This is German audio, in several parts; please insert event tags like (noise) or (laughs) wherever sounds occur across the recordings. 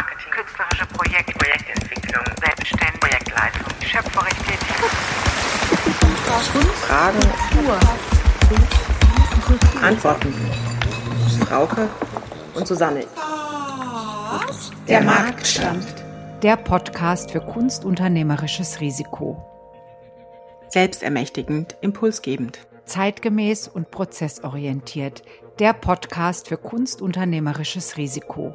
Kulturmarketing, künstlerische Projekte, Projektentwicklung, Selbstständigkeit, Projektleitung, schöpferisch tätig. Fragen, Antworten. Frauke und Susanne. Der Marktstand. Der Podcast für kunstunternehmerisches Risiko. Selbstermächtigend, impulsgebend. Zeitgemäß und prozessorientiert. Der Podcast für kunstunternehmerisches Risiko.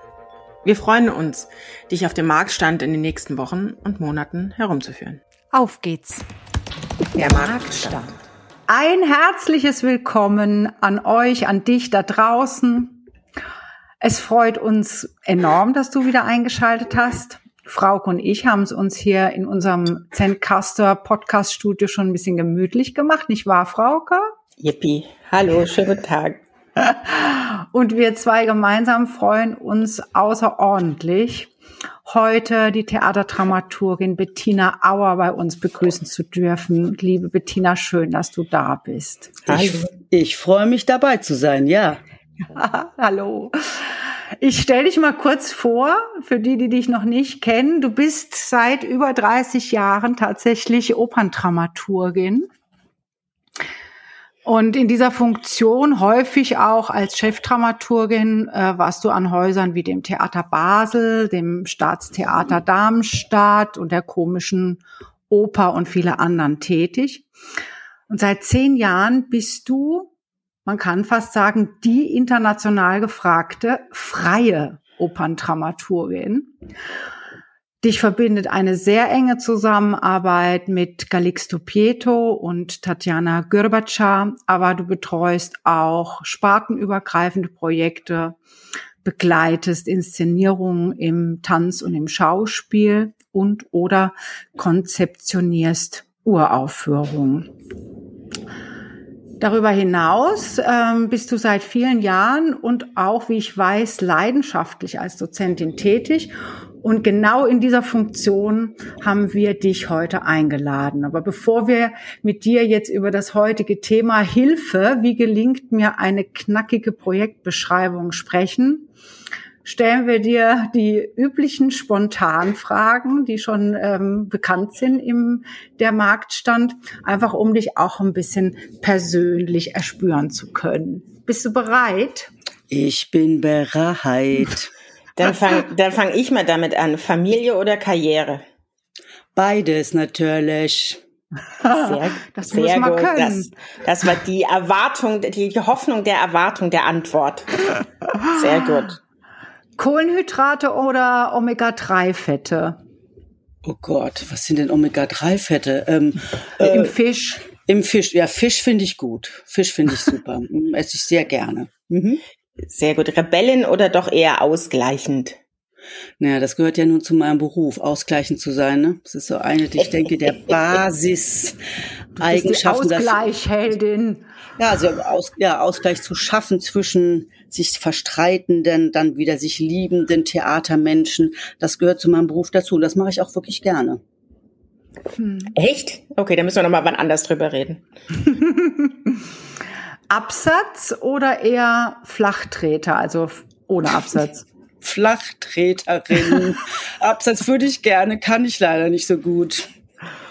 Wir freuen uns, dich auf dem Marktstand in den nächsten Wochen und Monaten herumzuführen. Auf geht's! Der Marktstand. Ein herzliches Willkommen an euch, an dich da draußen. Es freut uns enorm, dass du wieder eingeschaltet hast. Frauke und ich haben es uns hier in unserem Zencaster Podcast Studio schon ein bisschen gemütlich gemacht, nicht wahr, Frauke? Yippie. Hallo, schönen guten Tag. (laughs) Und wir zwei gemeinsam freuen uns außerordentlich, heute die Theaterdramaturgin Bettina Auer bei uns begrüßen zu dürfen. Liebe Bettina, schön, dass du da bist. Ich, ich freue mich dabei zu sein, ja. (laughs) Hallo. Ich stelle dich mal kurz vor, für die, die dich noch nicht kennen. Du bist seit über 30 Jahren tatsächlich Operndramaturgin. Und in dieser Funktion häufig auch als Chefdramaturgin äh, warst du an Häusern wie dem Theater Basel, dem Staatstheater Darmstadt und der komischen Oper und viele anderen tätig. Und seit zehn Jahren bist du, man kann fast sagen, die international gefragte freie Operndramaturgin. Dich verbindet eine sehr enge Zusammenarbeit mit Calixto Pieto und Tatjana Gürbatscha, aber du betreust auch spartenübergreifende Projekte, begleitest Inszenierungen im Tanz und im Schauspiel und oder konzeptionierst Uraufführungen. Darüber hinaus ähm, bist du seit vielen Jahren und auch, wie ich weiß, leidenschaftlich als Dozentin tätig und genau in dieser Funktion haben wir dich heute eingeladen. Aber bevor wir mit dir jetzt über das heutige Thema Hilfe, wie gelingt mir eine knackige Projektbeschreibung sprechen, stellen wir dir die üblichen Spontanfragen, die schon ähm, bekannt sind im der Marktstand, einfach um dich auch ein bisschen persönlich erspüren zu können. Bist du bereit? Ich bin bereit. (laughs) Dann fange dann fang ich mal damit an. Familie oder Karriere? Beides natürlich. Sehr, (laughs) das sehr muss man gut. können. Das, das war die Erwartung, die, die Hoffnung der Erwartung der Antwort. Sehr gut. Kohlenhydrate oder Omega-3-Fette? Oh Gott, was sind denn Omega-3-Fette? Ähm, Im äh, Fisch. Im Fisch, ja, Fisch finde ich gut. Fisch finde ich super. (laughs) Esse ich sehr gerne. Mhm. Sehr gut. Rebellin oder doch eher ausgleichend? Naja, das gehört ja nun zu meinem Beruf, ausgleichend zu sein. Ne? Das ist so eine, ich denke, der (laughs) Basis-Eigenschaften. Ausgleichheldin. Ja, also aus, ja, Ausgleich zu schaffen zwischen sich verstreitenden, dann wieder sich liebenden Theatermenschen. Das gehört zu meinem Beruf dazu. Das mache ich auch wirklich gerne. Hm. Echt? Okay, dann müssen wir nochmal wann anders drüber reden. (laughs) Absatz oder eher Flachtreter, also ohne Absatz? (laughs) Flachtreterin. (laughs) Absatz würde ich gerne, kann ich leider nicht so gut.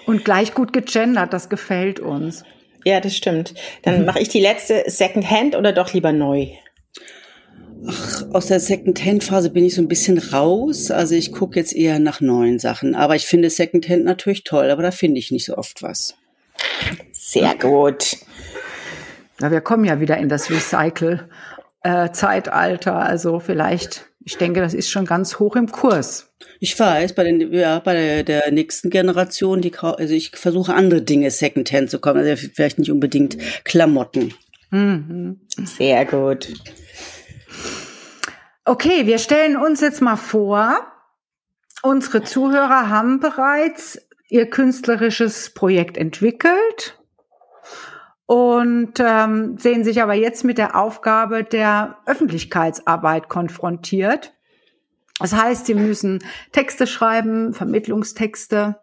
Und gleich gut gegendert, das gefällt uns. Ja, das stimmt. Dann mhm. (laughs) mache ich die letzte Second-Hand oder doch lieber neu? Ach, aus der Second-Hand-Phase bin ich so ein bisschen raus. Also ich gucke jetzt eher nach neuen Sachen. Aber ich finde Second-Hand natürlich toll, aber da finde ich nicht so oft was. Sehr gut. Na, wir kommen ja wieder in das Recycle-Zeitalter. also vielleicht, ich denke, das ist schon ganz hoch im Kurs. Ich weiß, bei den, ja, bei der, der nächsten Generation, die, also ich versuche andere Dinge Secondhand zu kommen, also vielleicht nicht unbedingt Klamotten. Mhm. Sehr gut. Okay, wir stellen uns jetzt mal vor, unsere Zuhörer haben bereits ihr künstlerisches Projekt entwickelt und ähm, sehen sich aber jetzt mit der Aufgabe der Öffentlichkeitsarbeit konfrontiert. Das heißt, sie müssen Texte schreiben, Vermittlungstexte.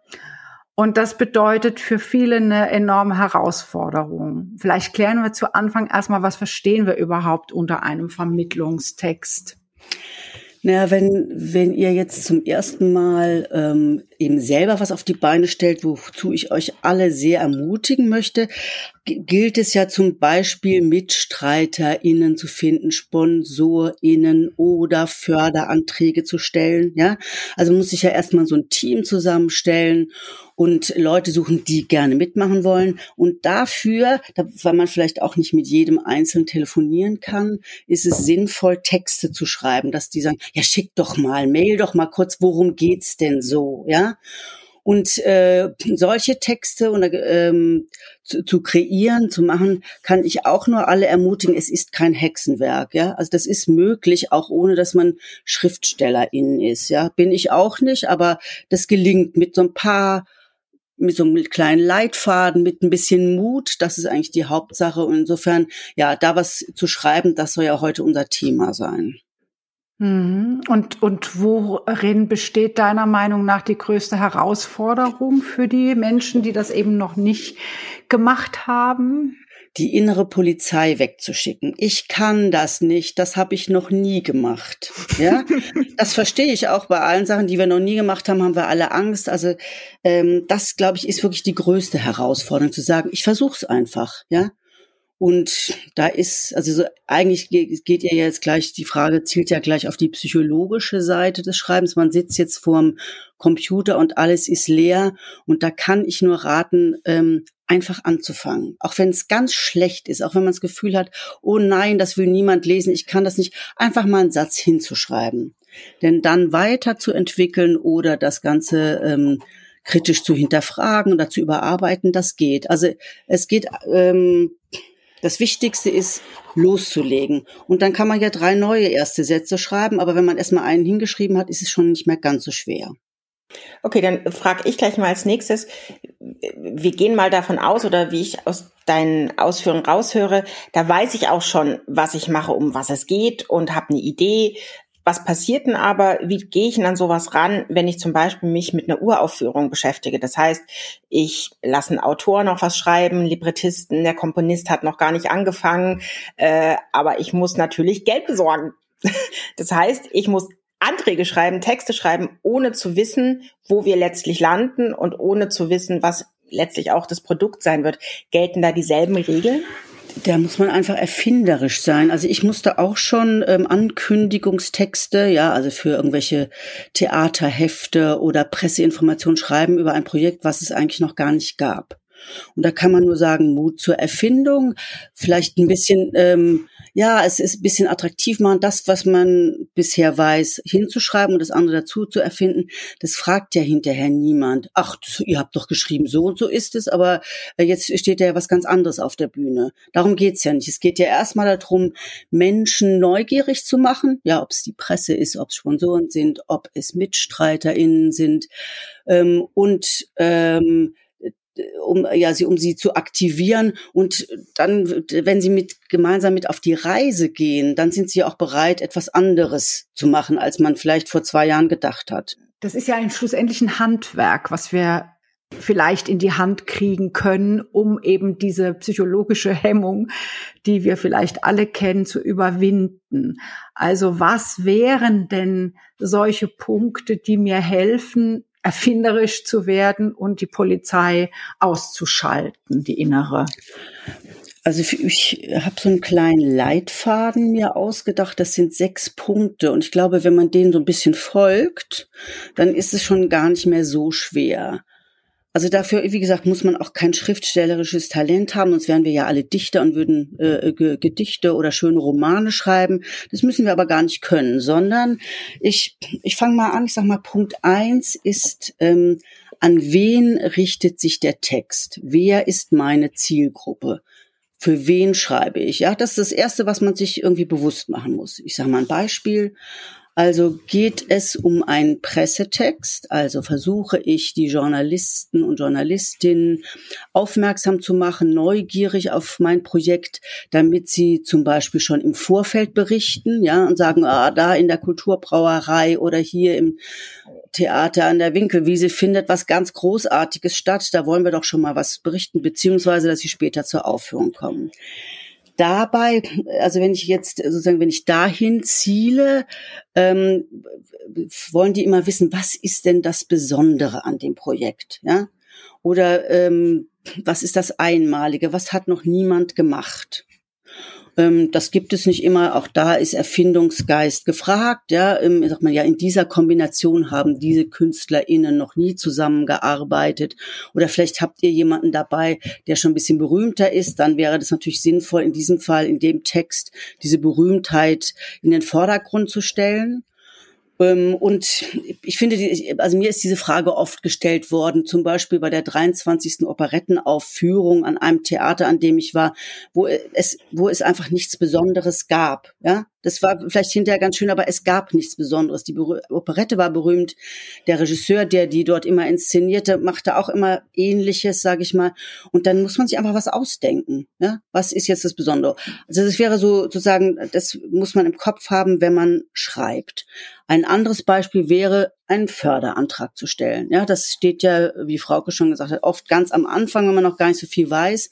Und das bedeutet für viele eine enorme Herausforderung. Vielleicht klären wir zu Anfang erstmal, was verstehen wir überhaupt unter einem Vermittlungstext? Naja, wenn, wenn ihr jetzt zum ersten Mal ähm, eben selber was auf die Beine stellt, wozu ich euch alle sehr ermutigen möchte, gilt es ja zum Beispiel MitstreiterInnen zu finden, SponsorInnen oder Förderanträge zu stellen. Ja, also muss ich ja erstmal so ein Team zusammenstellen und Leute suchen, die gerne mitmachen wollen. Und dafür, weil man vielleicht auch nicht mit jedem Einzelnen telefonieren kann, ist es sinnvoll, Texte zu schreiben, dass die sagen, ja, schick doch mal, mail doch mal kurz, worum geht's denn so, ja? Und äh, solche Texte und, ähm, zu, zu kreieren, zu machen, kann ich auch nur alle ermutigen, es ist kein Hexenwerk. Ja? Also das ist möglich, auch ohne dass man Schriftstellerin ist. Ja? Bin ich auch nicht, aber das gelingt mit so ein paar mit so einem kleinen Leitfaden, mit ein bisschen Mut, das ist eigentlich die Hauptsache. Und insofern, ja, da was zu schreiben, das soll ja heute unser Thema sein. Mhm. Und, und worin besteht deiner Meinung nach die größte Herausforderung für die Menschen, die das eben noch nicht gemacht haben? die innere Polizei wegzuschicken. Ich kann das nicht, das habe ich noch nie gemacht. Ja, (laughs) das verstehe ich auch bei allen Sachen, die wir noch nie gemacht haben, haben wir alle Angst. Also ähm, das, glaube ich, ist wirklich die größte Herausforderung, zu sagen, ich versuche es einfach. Ja, und da ist, also so, eigentlich geht ja jetzt gleich, die Frage zielt ja gleich auf die psychologische Seite des Schreibens. Man sitzt jetzt vorm Computer und alles ist leer. Und da kann ich nur raten, ähm, einfach anzufangen. Auch wenn es ganz schlecht ist, auch wenn man das Gefühl hat, oh nein, das will niemand lesen, ich kann das nicht, einfach mal einen Satz hinzuschreiben. Denn dann weiter zu entwickeln oder das Ganze ähm, kritisch zu hinterfragen oder zu überarbeiten, das geht. Also es geht ähm, das Wichtigste ist, loszulegen. Und dann kann man ja drei neue erste Sätze schreiben, aber wenn man erstmal einen hingeschrieben hat, ist es schon nicht mehr ganz so schwer. Okay, dann frage ich gleich mal als nächstes. Wir gehen mal davon aus, oder wie ich aus deinen Ausführungen raushöre, da weiß ich auch schon, was ich mache, um was es geht und habe eine Idee, was passiert denn aber, wie gehe ich denn an sowas ran, wenn ich zum Beispiel mich mit einer Uraufführung beschäftige? Das heißt, ich lasse einen Autor noch was schreiben, Librettisten, der Komponist hat noch gar nicht angefangen, äh, aber ich muss natürlich Geld besorgen. (laughs) Das heißt, ich muss Anträge schreiben, Texte schreiben, ohne zu wissen, wo wir letztlich landen und ohne zu wissen, was letztlich auch das Produkt sein wird. Gelten da dieselben Regeln? Da muss man einfach erfinderisch sein. Also ich musste auch schon ähm, Ankündigungstexte, ja, also für irgendwelche Theaterhefte oder Presseinformationen schreiben über ein Projekt, was es eigentlich noch gar nicht gab. Und da kann man nur sagen, Mut zur Erfindung, vielleicht ein bisschen ähm, ja, es ist ein bisschen attraktiv machen, das, was man bisher weiß, hinzuschreiben und das andere dazu zu erfinden. Das fragt ja hinterher niemand. Ach, ihr habt doch geschrieben, so und so ist es, aber äh, jetzt steht ja was ganz anderes auf der Bühne. Darum geht's ja nicht. Es geht ja erstmal darum, Menschen neugierig zu machen. Ja, ob es die Presse ist, ob es Sponsoren sind, ob es MitstreiterInnen sind. Ähm, und ähm, um ja sie um sie zu aktivieren und dann wenn sie mit gemeinsam mit auf die Reise gehen, dann sind sie auch bereit etwas anderes zu machen, als man vielleicht vor zwei Jahren gedacht hat. Das ist ja ein schlussendlich ein Handwerk, was wir vielleicht in die Hand kriegen können, um eben diese psychologische Hemmung, die wir vielleicht alle kennen, zu überwinden. Also was wären denn solche Punkte, die mir helfen, erfinderisch zu werden und die Polizei auszuschalten, die innere. Also ich habe so einen kleinen Leitfaden mir ausgedacht. Das sind sechs Punkte. Und ich glaube, wenn man denen so ein bisschen folgt, dann ist es schon gar nicht mehr so schwer. Also dafür, wie gesagt, muss man auch kein schriftstellerisches Talent haben, sonst wären wir ja alle Dichter und würden äh, Gedichte oder schöne Romane schreiben. Das müssen wir aber gar nicht können, sondern ich, ich fange mal an, ich sag mal, Punkt eins ist, ähm, an wen richtet sich der Text? Wer ist meine Zielgruppe? Für wen schreibe ich? Ja, das ist das Erste, was man sich irgendwie bewusst machen muss. Ich sage mal ein Beispiel. Also geht es um einen Pressetext, also versuche ich die Journalisten und Journalistinnen aufmerksam zu machen, neugierig auf mein Projekt, damit sie zum Beispiel schon im Vorfeld berichten, ja, und sagen, ah, da in der Kulturbrauerei oder hier im Theater an der Winkelwiese findet was ganz Großartiges statt, da wollen wir doch schon mal was berichten, beziehungsweise, dass sie später zur Aufführung kommen dabei, also wenn ich jetzt sozusagen, wenn ich dahin ziele, ähm, wollen die immer wissen, was ist denn das Besondere an dem Projekt, ja? Oder ähm, was ist das Einmalige? Was hat noch niemand gemacht? Ähm, das gibt es nicht immer. Auch da ist Erfindungsgeist gefragt. Ja, ähm, sagt man ja, in dieser Kombination haben diese KünstlerInnen noch nie zusammengearbeitet. Oder vielleicht habt ihr jemanden dabei, der schon ein bisschen berühmter ist. Dann wäre das natürlich sinnvoll, in diesem Fall, in dem Text, diese Berühmtheit in den Vordergrund zu stellen. Ähm, und ich finde, also mir ist diese Frage oft gestellt worden, zum Beispiel bei der 23. Operettenaufführung an einem Theater, an dem ich war, wo es, wo es einfach nichts Besonderes gab. Ja, das war vielleicht hinterher ganz schön, aber es gab nichts Besonderes. Die Operette war berühmt. Der Regisseur, der die dort immer inszenierte, machte auch immer Ähnliches, sage ich mal. Und dann muss man sich einfach was ausdenken. Ja? Was ist jetzt das Besondere? Also das wäre so sozusagen, das muss man im Kopf haben, wenn man schreibt. Ein anderes Beispiel wäre, einen Förderantrag zu stellen. Ja, das steht ja, wie Frauke schon gesagt hat, oft ganz am Anfang, wenn man noch gar nicht so viel weiß.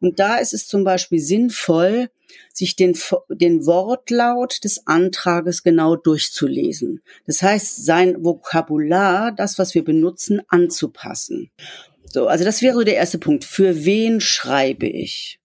Und da ist es zum Beispiel sinnvoll, sich den, den Wortlaut des Antrages genau durchzulesen. Das heißt, sein Vokabular, das, was wir benutzen, anzupassen. So, also das wäre so der erste Punkt. Für wen schreibe ich?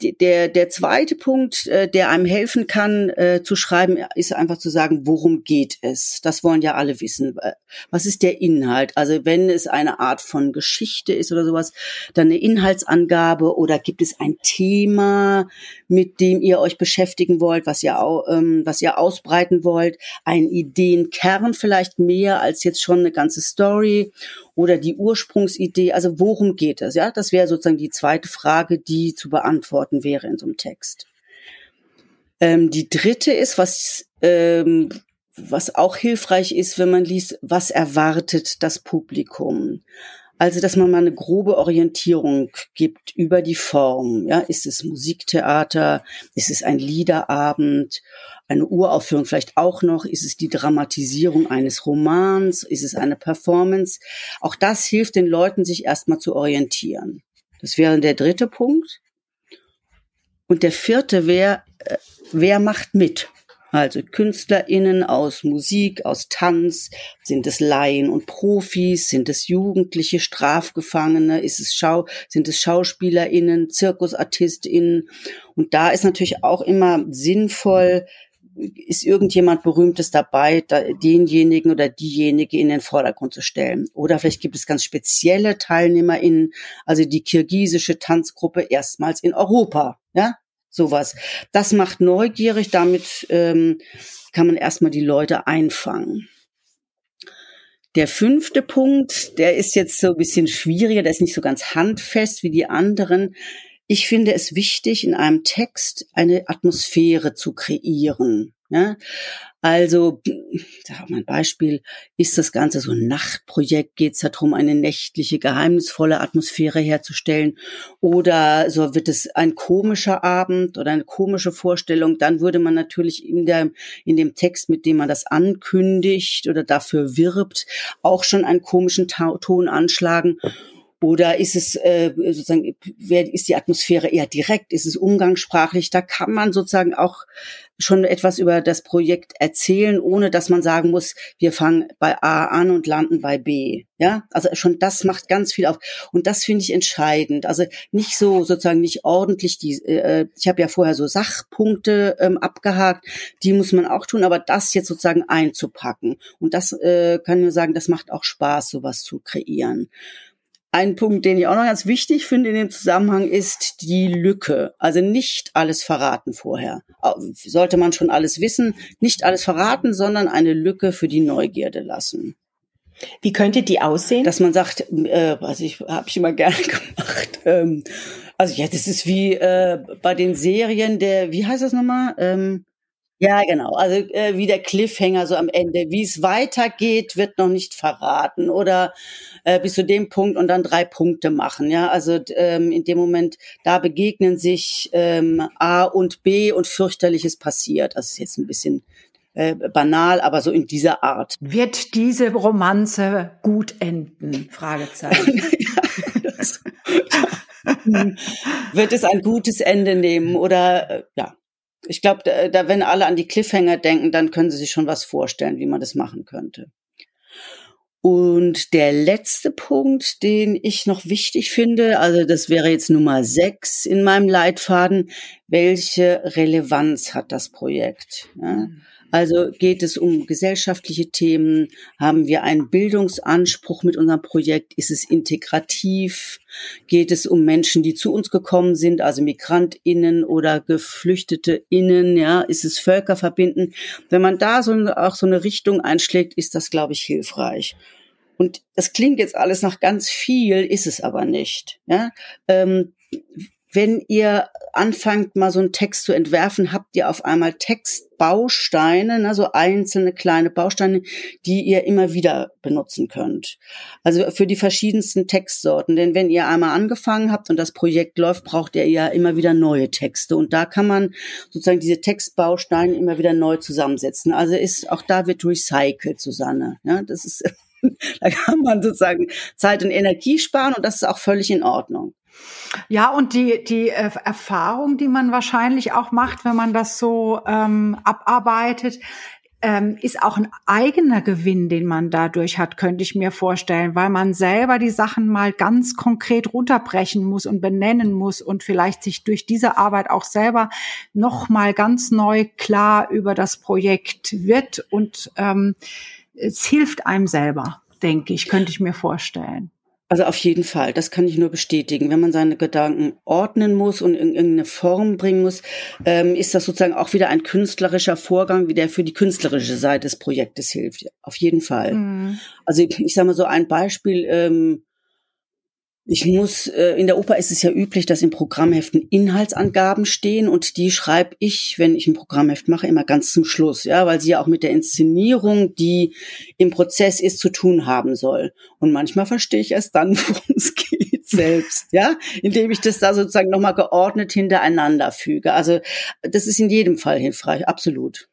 Der, der zweite Punkt, äh, der einem helfen kann äh, zu schreiben, ist einfach zu sagen, worum geht es? Das wollen ja alle wissen. Äh, was ist der Inhalt? Also wenn es eine Art von Geschichte ist oder sowas, dann eine Inhaltsangabe oder gibt es ein Thema, mit dem ihr euch beschäftigen wollt, was ihr, ähm, was ihr ausbreiten wollt, ein Ideenkern vielleicht mehr als jetzt schon eine ganze Story oder die Ursprungsidee, also worum geht es? Ja, das wäre sozusagen die zweite Frage, die zu beantworten wäre in so einem Text. Ähm, die dritte ist, was ähm, was auch hilfreich ist, wenn man liest, was erwartet das Publikum? Also, dass man mal eine grobe Orientierung gibt über die Form. Ja, ist es Musiktheater? Ist es ein Liederabend? eine Uraufführung vielleicht auch noch? Ist es die Dramatisierung eines Romans? Ist es eine Performance? Auch das hilft den Leuten, sich erstmal zu orientieren. Das wäre der dritte Punkt. Und der vierte wäre, äh, wer macht mit? Also KünstlerInnen aus Musik, aus Tanz, sind es Laien und Profis, sind es Jugendliche, Strafgefangene, ist es Schau, sind es SchauspielerInnen, ZirkusartistInnen. Und da ist natürlich auch immer sinnvoll, ist irgendjemand Berühmtes dabei, da, denjenigen oder diejenige in den Vordergrund zu stellen. Oder vielleicht gibt es ganz spezielle TeilnehmerInnen, also die kirgisische Tanzgruppe erstmals in Europa, ja, sowas. Das macht neugierig, damit ähm, kann man erstmal die Leute einfangen. Der fünfte Punkt, der ist jetzt so ein bisschen schwieriger, der ist nicht so ganz handfest wie die anderen. Ich finde es wichtig, in einem Text eine Atmosphäre zu kreieren. Ja? Also, (clears throat) sag mal ein Beispiel, ist das Ganze so ein Nachtprojekt? Geht es darum, eine nächtliche, geheimnisvolle Atmosphäre herzustellen? Oder so wird es ein komischer Abend oder eine komische Vorstellung? Dann würde man natürlich in, der, in dem Text, mit dem man das ankündigt oder dafür wirbt, auch schon einen komischen Ton anschlagen. Oder ist es äh, sozusagen, wer ist die Atmosphäre eher direkt? Ist es umgangssprachlich? Da kann man sozusagen auch schon etwas über das Projekt erzählen, ohne dass man sagen muss, wir fangen bei A an und landen bei B. Ja, also schon das macht ganz viel auf. Und das finde ich entscheidend. Also nicht so sozusagen nicht ordentlich die, äh, ich habe ja vorher so Sachpunkte ähm, abgehakt, die muss man auch tun, aber das jetzt sozusagen einzupacken. Und das äh, kann nur sagen, das macht auch Spaß, sowas zu kreieren. Ein Punkt, den ich auch noch ganz wichtig finde in dem Zusammenhang, ist die Lücke. Also nicht alles verraten vorher. Sollte man schon alles wissen, nicht alles verraten, sondern eine Lücke für die Neugierde lassen. Wie könnte die aussehen? Dass man sagt, äh, also ich habe ich immer gerne (laughs) gemacht. Ähm, also ja, das ist wie äh, bei den Serien der, wie heißt das nochmal? Ähm, ja, genau. Also äh, wie der Cliffhanger so am Ende. Wie es weitergeht, wird noch nicht verraten. Oder äh, bis zu dem Punkt und dann drei Punkte machen. Ja, also ähm, in dem Moment, da begegnen sich ähm, A und B und fürchterliches passiert. Das ist jetzt ein bisschen äh, banal, aber so in dieser Art. Wird diese Romanze gut enden? Fragezeichen. (laughs) ja, das, ja. (laughs) Wird es ein gutes Ende nehmen oder äh, ja? Ich glaube, da, wenn alle an die Cliffhanger denken, dann können sie sich schon was vorstellen, wie man das machen könnte. Und der letzte Punkt, den ich noch wichtig finde, also das wäre jetzt Nummer sechs in meinem Leitfaden, welche Relevanz hat das Projekt? Ja? Mhm. Also geht es um gesellschaftliche Themen? Haben wir einen Bildungsanspruch mit unserem Projekt? Ist es integrativ? Geht es um Menschen, die zu uns gekommen sind, also MigrantInnen oder GeflüchteteInnen? Ja, ist es völkerverbindend? Wenn man da so auch so eine Richtung einschlägt, ist das, glaube ich, hilfreich. Und das klingt jetzt alles nach ganz viel, ist es aber nicht. Ja, ähm, wenn ihr anfangt, mal so einen Text zu entwerfen, habt ihr auf einmal Textbausteine, ne, so einzelne kleine Bausteine, die ihr immer wieder benutzen könnt. Also für die verschiedensten Textsorten. Denn wenn ihr einmal angefangen habt und das Projekt läuft, braucht ihr ja immer wieder neue Texte. Und da kann man sozusagen diese Textbausteine immer wieder neu zusammensetzen. Also ist, auch da wird recycelt, Susanne. Ja, das ist, (laughs) da kann man sozusagen Zeit und Energie sparen und das ist auch völlig in Ordnung. Ja, und die, die äh, Erfahrung, die man wahrscheinlich auch macht, wenn man das so ähm, abarbeitet, ähm, ist auch ein eigener Gewinn, den man dadurch hat, könnte ich mir vorstellen, weil man selber die Sachen mal ganz konkret runterbrechen muss und benennen muss und vielleicht sich durch diese Arbeit auch selber noch mal ganz neu klar über das Projekt wird und ähm, es hilft einem selber, denke ich, könnte ich mir vorstellen. Also auf jeden Fall, das kann ich nur bestätigen. Wenn man seine Gedanken ordnen muss und in irgendeine Form bringen muss, ähm, ist das sozusagen auch wieder ein künstlerischer Vorgang, wie der für die künstlerische Seite des Projektes hilft. Auf jeden Fall. Mhm. Also ich, ich sage mal so ein Beispiel. Ähm, ich muss, äh, in der Oper ist es ja üblich, dass in Programmheften Inhaltsangaben stehen und die schreibe ich, wenn ich ein Programmheft mache, immer ganz zum Schluss, ja, weil sie ja auch mit der Inszenierung, die im Prozess ist, zu tun haben soll. Und manchmal verstehe ich erst dann, (laughs) worum es geht selbst, ja, indem ich das da sozusagen nochmal geordnet hintereinander füge. Also das ist in jedem Fall hilfreich, absolut.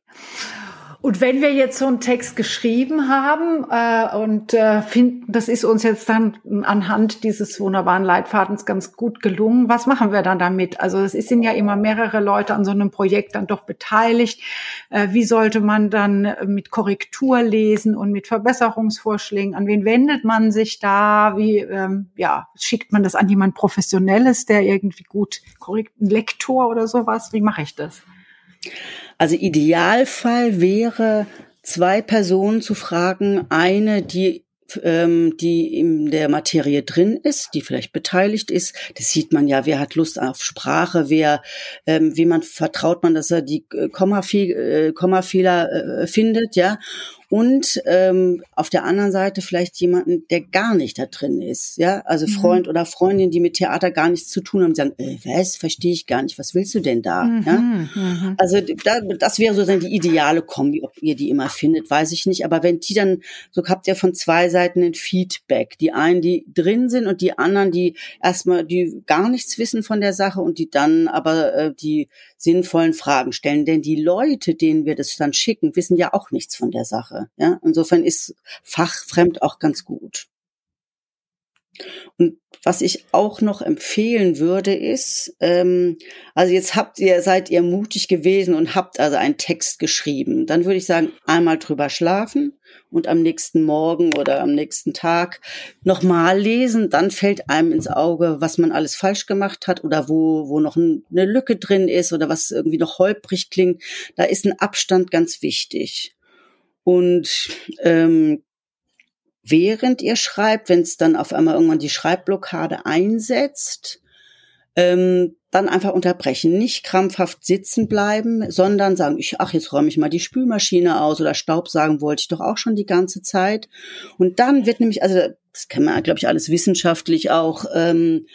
Und wenn wir jetzt so einen Text geschrieben haben äh, und äh, finden, das ist uns jetzt dann anhand dieses wunderbaren Leitfadens ganz gut gelungen, was machen wir dann damit? Also es sind ja immer mehrere Leute an so einem Projekt dann doch beteiligt. Äh, wie sollte man dann mit Korrektur lesen und mit Verbesserungsvorschlägen? An wen wendet man sich da? Wie ähm, ja schickt man das an jemand Professionelles, der irgendwie gut korrekten Lektor oder sowas? Wie mache ich das? Also Idealfall wäre, zwei Personen zu fragen. Eine, die ähm, die in der Materie drin ist, die vielleicht beteiligt ist. Das sieht man ja, wer hat Lust auf Sprache, wer, ähm, wie man vertraut man, dass er die äh, Kommafehler, äh, Kommafehler äh, findet, ja und ähm, auf der anderen Seite vielleicht jemanden, der gar nicht da drin ist, ja, also mhm. Freund oder Freundin, die mit Theater gar nichts zu tun haben, die sagen, äh, was, verstehe ich gar nicht, was willst du denn da, mhm. ja? Mhm. Also da, das wäre sozusagen die ideale Kombi, ob ihr die immer findet, weiß ich nicht, aber wenn die dann, so habt ihr von zwei Seiten ein Feedback, die einen, die drin sind und die anderen, die erstmal, die gar nichts wissen von der Sache und die dann aber äh, die sinnvollen Fragen stellen, denn die Leute, denen wir das dann schicken, wissen ja auch nichts von der Sache. Ja, insofern ist fachfremd auch ganz gut. Und was ich auch noch empfehlen würde, ist, ähm, also jetzt habt ihr, seid ihr mutig gewesen und habt also einen Text geschrieben. Dann würde ich sagen, einmal drüber schlafen und am nächsten Morgen oder am nächsten Tag nochmal lesen. Dann fällt einem ins Auge, was man alles falsch gemacht hat oder wo, wo noch eine Lücke drin ist oder was irgendwie noch holprig klingt. Da ist ein Abstand ganz wichtig. Und ähm, während ihr schreibt, wenn es dann auf einmal irgendwann die Schreibblockade einsetzt, ähm, dann einfach unterbrechen, nicht krampfhaft sitzen bleiben, sondern sagen, ich, ach, jetzt räume ich mal die Spülmaschine aus oder Staub sagen wollte ich doch auch schon die ganze Zeit. Und dann wird nämlich, also das kann man, glaube ich, alles wissenschaftlich auch ähm,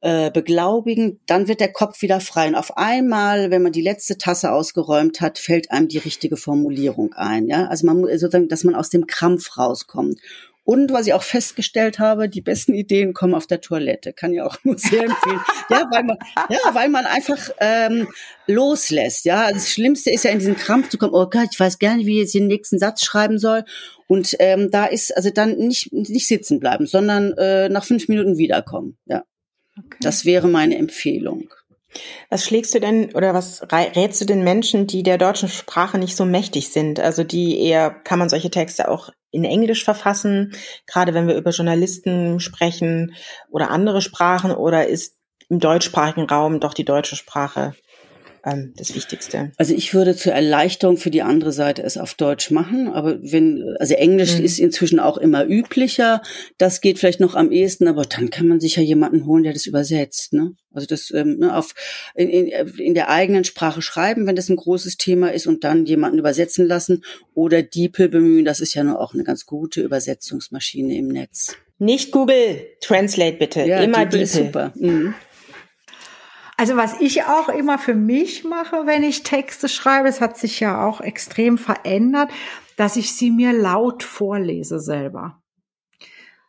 äh, beglaubigen, dann wird der Kopf wieder frei. Und auf einmal, wenn man die letzte Tasse ausgeräumt hat, fällt einem die richtige Formulierung ein. Ja, also man sozusagen, dass man aus dem Krampf rauskommt. Und was ich auch festgestellt habe, die besten Ideen kommen auf der Toilette. Kann ich auch nur sehr empfehlen. (laughs) ja, weil man, ja, weil man einfach ähm, loslässt. Ja, also das Schlimmste ist ja in diesen Krampf zu kommen. Oh Gott, ich weiß gar nicht, wie ich jetzt den nächsten Satz schreiben soll. Und ähm, da ist also dann nicht nicht sitzen bleiben, sondern äh, nach fünf Minuten wiederkommen. Ja. Okay. Das wäre meine Empfehlung. Was schlägst du denn oder was rätst du den Menschen, die der deutschen Sprache nicht so mächtig sind? Also die eher, kann man solche Texte auch in Englisch verfassen, gerade wenn wir über Journalisten sprechen oder andere Sprachen, oder ist im deutschsprachigen Raum doch die deutsche Sprache ähm, das Wichtigste. Also ich würde zur Erleichterung für die andere Seite es auf Deutsch machen, aber wenn, also Englisch mhm. ist inzwischen auch immer üblicher, das geht vielleicht noch am ehesten, aber dann kann man sich ja jemanden holen, der das übersetzt, ne? Also das ähm, ne, auf in, in, in der eigenen Sprache schreiben, wenn das ein großes Thema ist und dann jemanden übersetzen lassen oder DeepL bemühen, das ist ja nur auch eine ganz gute Übersetzungsmaschine im Netz. Nicht Google Translate bitte, ja, immer DeepL. DeepL. super. Mhm. Also was ich auch immer für mich mache, wenn ich Texte schreibe, es hat sich ja auch extrem verändert, dass ich sie mir laut vorlese selber.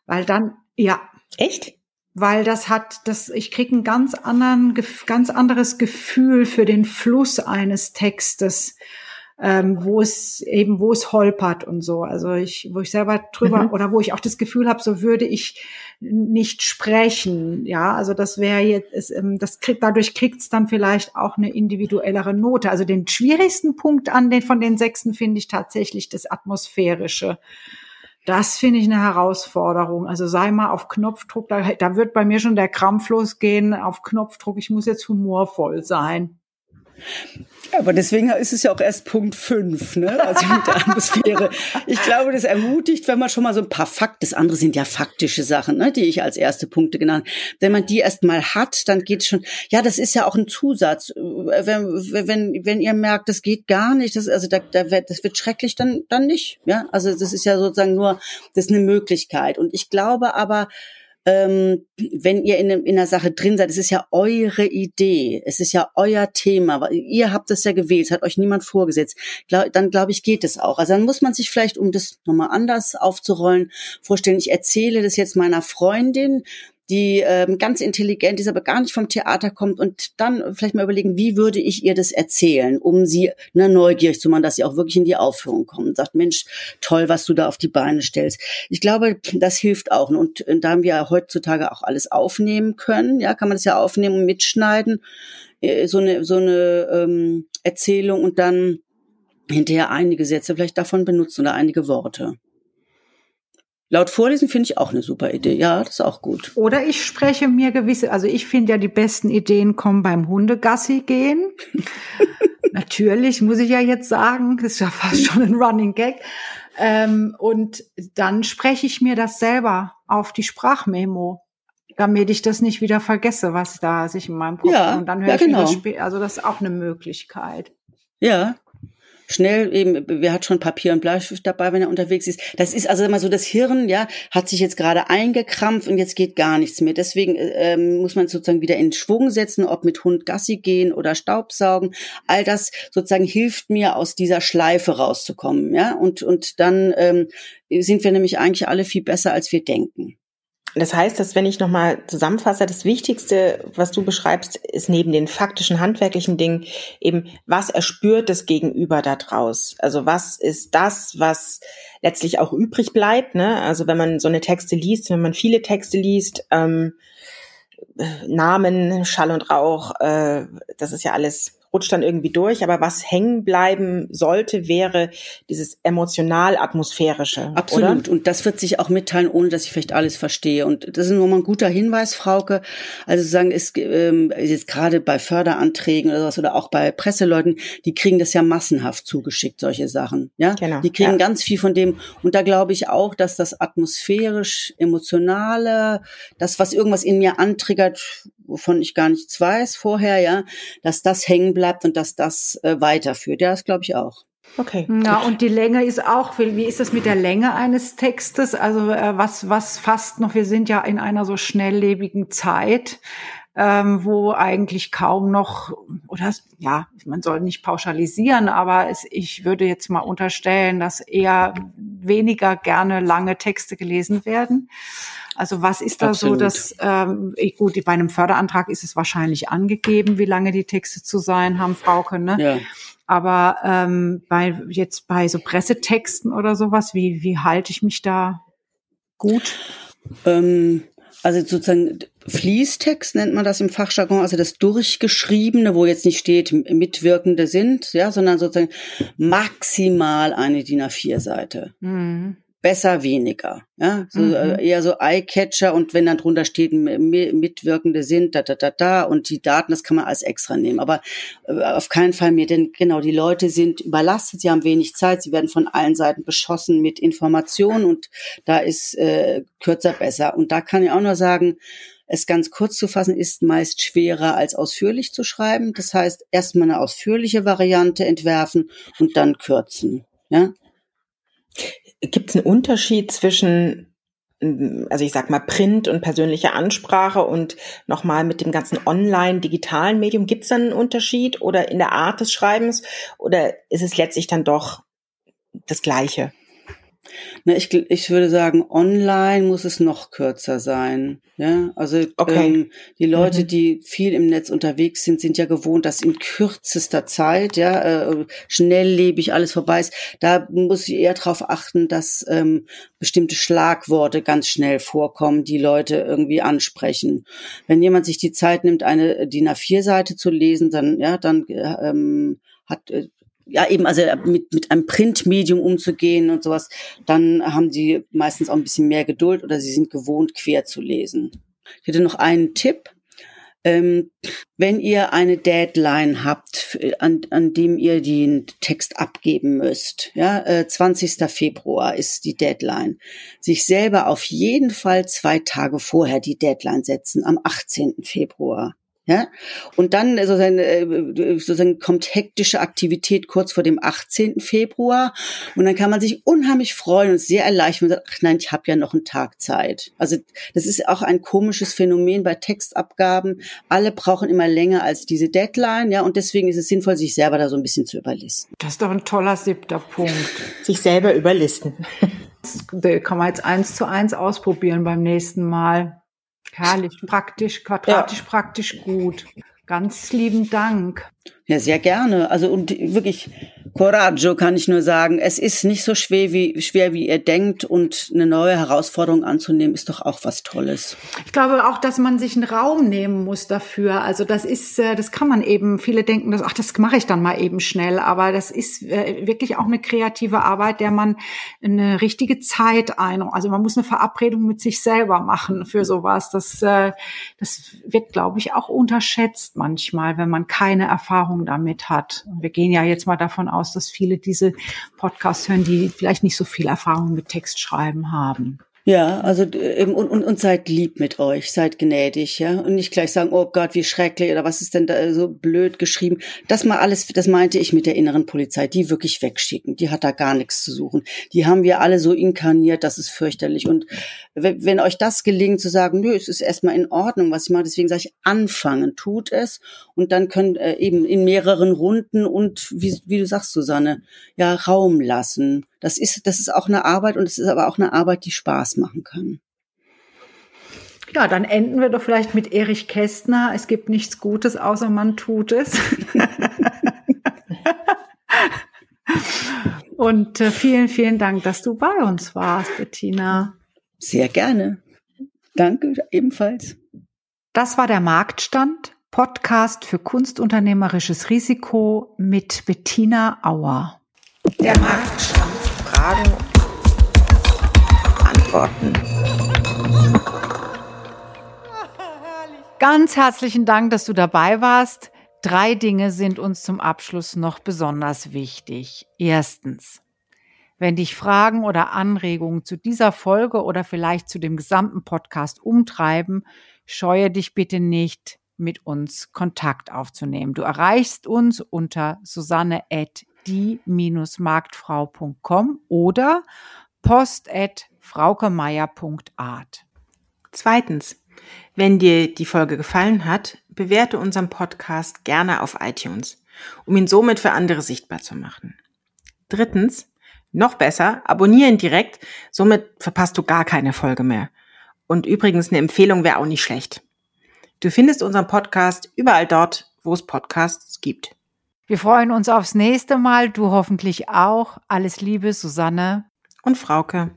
Weil dann, ja. Echt? Weil das hat, das, ich kriege ein ganz anderen, ganz anderes Gefühl für den Fluss eines Textes ähm, wo es eben, wo es holpert und so. Also ich, wo ich selber drüber mhm. oder wo ich auch das Gefühl habe, so würde ich nicht sprechen. Ja, also das wäre jetzt, ist, ähm, das kriegt, dadurch kriegt es dann vielleicht auch eine individuellere Note. Also den schwierigsten Punkt an den von den Sechsen finde ich tatsächlich das Atmosphärische. Das finde ich eine Herausforderung. Also sei mal auf Knopfdruck, da, da wird bei mir schon der Krampf losgehen, auf Knopfdruck, ich muss jetzt humorvoll sein. Aber deswegen ist es ja auch erst Punkt fünf, ne? Also mit der Atmosphäre. Ich glaube, das ermutigt, wenn man schon mal so ein paar Fakten, das andere sind ja faktische Sachen, ne, die ich als erste Punkte genannt. Wenn man die erst mal hat, dann geht es schon. Ja, das ist ja auch ein Zusatz. Wenn, wenn, wenn ihr merkt, das geht gar nicht, das, also da, da wird, das wird schrecklich, dann, dann nicht. Ja, also das ist ja sozusagen nur, das ist eine Möglichkeit. Und ich glaube aber, ähm, wenn ihr in, in der Sache drin seid, es ist ja eure Idee, es ist ja euer Thema, ihr habt es ja gewählt, es hat euch niemand vorgesetzt, glaub, dann glaube ich, geht es auch. Also dann muss man sich vielleicht, um das nochmal anders aufzurollen, vorstellen, ich erzähle das jetzt meiner Freundin, die ähm, ganz intelligent ist, aber gar nicht vom Theater kommt und dann vielleicht mal überlegen, wie würde ich ihr das erzählen, um sie ne, neugierig zu machen, dass sie auch wirklich in die Aufführung kommt und sagt, Mensch, toll, was du da auf die Beine stellst. Ich glaube, das hilft auch. Und, und da wir ja heutzutage auch alles aufnehmen können, ja, kann man das ja aufnehmen und mitschneiden, äh, so eine, so eine ähm, Erzählung und dann hinterher einige Sätze vielleicht davon benutzen oder einige Worte. Laut Vorlesen finde ich auch eine super Idee. Ja, das ist auch gut. Oder ich spreche mir gewisse, also ich finde ja die besten Ideen kommen beim Hundegassi gehen. (laughs) Natürlich, muss ich ja jetzt sagen, das ist ja fast schon ein Running Gag. Ähm, und dann spreche ich mir das selber auf die Sprachmemo, damit ich das nicht wieder vergesse, was da sich in meinem Kopf ja, und dann höre ja, ich genau. mir das Also das ist auch eine Möglichkeit. Ja, schnell eben, wer hat schon Papier und Bleistift dabei, wenn er unterwegs ist. Das ist also immer so, das Hirn, ja, hat sich jetzt gerade eingekrampft und jetzt geht gar nichts mehr. Deswegen ähm, muss man sozusagen wieder in Schwung setzen, ob mit Hund Gassi gehen oder Staubsaugen. All das sozusagen hilft mir, aus dieser Schleife rauszukommen, ja. Und, und dann ähm, sind wir nämlich eigentlich alle viel besser, als wir denken. Das heißt, dass wenn ich nochmal zusammenfasse, das Wichtigste, was du beschreibst, ist neben den faktischen, handwerklichen Dingen eben, was erspürt das Gegenüber da draus? Also was ist das, was letztlich auch übrig bleibt? Ne? Also wenn man so eine Texte liest, wenn man viele Texte liest, ähm, Namen, Schall und Rauch, äh, das ist ja alles rutscht dann irgendwie durch. Aber was hängen bleiben sollte, wäre dieses emotional-atmosphärische. Absolut. Oder? Und das wird sich auch mitteilen, ohne dass ich vielleicht alles verstehe. Und das ist nochmal ein guter Hinweis, Frauke. Also sagen, ist ähm, jetzt gerade bei Förderanträgen oder sowas oder auch bei Presseleuten, die kriegen das ja massenhaft zugeschickt, solche Sachen. Ja, genau. die kriegen ja. ganz viel von dem. Und da glaube ich auch, dass das atmosphärisch emotionale, das was irgendwas in mir antriggert, wovon ich gar nichts weiß vorher, ja, dass das hängen bleibt und dass das äh, weiterführt. Ja, das glaube ich auch. Okay. Ja, und die Länge ist auch, wie ist das mit der Länge eines Textes? Also äh, was, was fast noch, wir sind ja in einer so schnelllebigen Zeit, ähm, wo eigentlich kaum noch, oder ja, man soll nicht pauschalisieren, aber es, ich würde jetzt mal unterstellen, dass eher weniger gerne lange Texte gelesen werden. Also was ist da Absolut. so, dass ähm, ich- gut, bei einem Förderantrag ist es wahrscheinlich angegeben, wie lange die Texte zu sein haben, Frauke, ne? Ja. Aber ähm, bei jetzt bei so Pressetexten oder sowas, wie wie halte ich mich da gut? Ähm, also sozusagen Fließtext nennt man das im Fachjargon, also das Durchgeschriebene, wo jetzt nicht steht, Mitwirkende sind, ja, sondern sozusagen maximal eine DIN A4-Seite. Mhm. Besser weniger, ja, so, Mhm. äh, eher so Eyecatcher und wenn dann drunter steht, Mitwirkende sind, da, da, da, da und die Daten, das kann man als extra nehmen, aber äh, auf keinen Fall mehr, denn genau, die Leute sind überlastet, sie haben wenig Zeit, sie werden von allen Seiten beschossen mit Informationen und da ist äh, kürzer besser. Und da kann ich auch nur sagen, es ganz kurz zu fassen ist meist schwerer als ausführlich zu schreiben. Das heißt, erstmal eine ausführliche Variante entwerfen und dann kürzen. Ja, Gibt es einen Unterschied zwischen, also ich sag mal, Print und persönliche Ansprache und nochmal mit dem ganzen online-digitalen Medium? Gibt es einen Unterschied oder in der Art des Schreibens oder ist es letztlich dann doch das Gleiche? Na, ich, ich würde sagen, online muss es noch kürzer sein. Ja, also Okay. ähm, die Leute, Mhm. die viel im Netz unterwegs sind, sind ja gewohnt, dass in kürzester Zeit, ja, äh, schnelllebig alles vorbei ist. Da muss ich eher darauf achten, dass ähm, bestimmte Schlagworte ganz schnell vorkommen, die Leute irgendwie ansprechen. Wenn jemand sich die Zeit nimmt, eine DIN A4-Seite zu lesen, dann ja, dann äh, ähm, hat äh, ja eben also mit mit einem Printmedium umzugehen und sowas, dann haben sie meistens auch ein bisschen mehr Geduld oder sie sind gewohnt quer zu lesen. Ich hätte noch einen Tipp. Ähm, wenn ihr eine Deadline habt, f- an, an dem ihr den Text abgeben müsst, ja, äh, 20. Februar ist die Deadline, sich selber auf jeden Fall zwei Tage vorher die Deadline setzen, am 18. Februar. Ja, und dann äh, sozusagen, äh, sozusagen kommt hektische Aktivität kurz vor dem 18. Februar und dann kann man sich unheimlich freuen und sehr erleichtern und sagt, ach nein, ich habe ja noch einen Tag Zeit. Also das ist auch ein komisches Phänomen bei Textabgaben. Alle brauchen immer länger als diese Deadline, ja, und deswegen ist es sinnvoll, sich selber da so ein bisschen zu überlisten. Das ist doch ein toller siebter Punkt. (laughs) Sich selber überlisten. Das kann man jetzt eins zu eins ausprobieren beim nächsten Mal. Herrlich, praktisch, quadratisch, praktisch gut. Ganz lieben Dank. Ja, sehr gerne. Also und wirklich Coraggio kann ich nur sagen. Es ist nicht so schwer wie, schwer, wie ihr denkt und eine neue Herausforderung anzunehmen, ist doch auch was Tolles. Ich glaube auch, dass man sich einen Raum nehmen muss dafür. Also das ist, äh, das kann man eben. Viele denken, dass, ach, das mache ich dann mal eben schnell. Aber das ist äh, wirklich auch eine kreative Arbeit, der man eine richtige Zeit ein. Also man muss eine Verabredung mit sich selber machen für sowas. Das, äh, das wird, glaube ich, auch unterschätzt manchmal, wenn man keine Erfahrung damit hat. Wir gehen ja jetzt mal davon aus, dass viele diese Podcasts hören, die vielleicht nicht so viel Erfahrung mit Textschreiben haben. Ja, also eben, und, und, und seid lieb mit euch, seid gnädig, ja. Und nicht gleich sagen, oh Gott, wie schrecklich oder was ist denn da so blöd geschrieben. Das mal alles, das meinte ich mit der inneren Polizei, die wirklich wegschicken. Die hat da gar nichts zu suchen. Die haben wir alle so inkarniert, das ist fürchterlich. Und wenn, wenn euch das gelingt, zu sagen, nö, es ist erstmal in Ordnung, was ich mache, deswegen sage ich, anfangen, tut es. Und dann können äh, eben in mehreren Runden und wie, wie du sagst, Susanne, ja, Raum lassen. Das ist, das ist auch eine Arbeit und es ist aber auch eine Arbeit, die Spaß machen kann. Ja, dann enden wir doch vielleicht mit Erich Kästner. Es gibt nichts Gutes, außer man tut es. (laughs) Und äh, vielen, vielen Dank, dass du bei uns warst, Bettina. Sehr gerne. Danke ebenfalls. Das war der Marktstand, Podcast für kunstunternehmerisches Risiko mit Bettina Auer. Der Marktstand. Fragen, Antworten. Ganz herzlichen Dank, dass du dabei warst. Drei Dinge sind uns zum Abschluss noch besonders wichtig. Erstens, wenn dich Fragen oder Anregungen zu dieser Folge oder vielleicht zu dem gesamten Podcast umtreiben, scheue dich bitte nicht, mit uns Kontakt aufzunehmen. Du erreichst uns unter susanne at die-marktfrau.com oder post at fraukemeier.art. Zweitens, wenn dir die Folge gefallen hat, bewerte unseren Podcast gerne auf iTunes, um ihn somit für andere sichtbar zu machen. Drittens, noch besser, abonnieren direkt, somit verpasst du gar keine Folge mehr. Und übrigens, eine Empfehlung wäre auch nicht schlecht. Du findest unseren Podcast überall dort, wo es Podcasts gibt. Wir freuen uns aufs nächste Mal, du hoffentlich auch. Alles Liebe, Susanne und Frauke.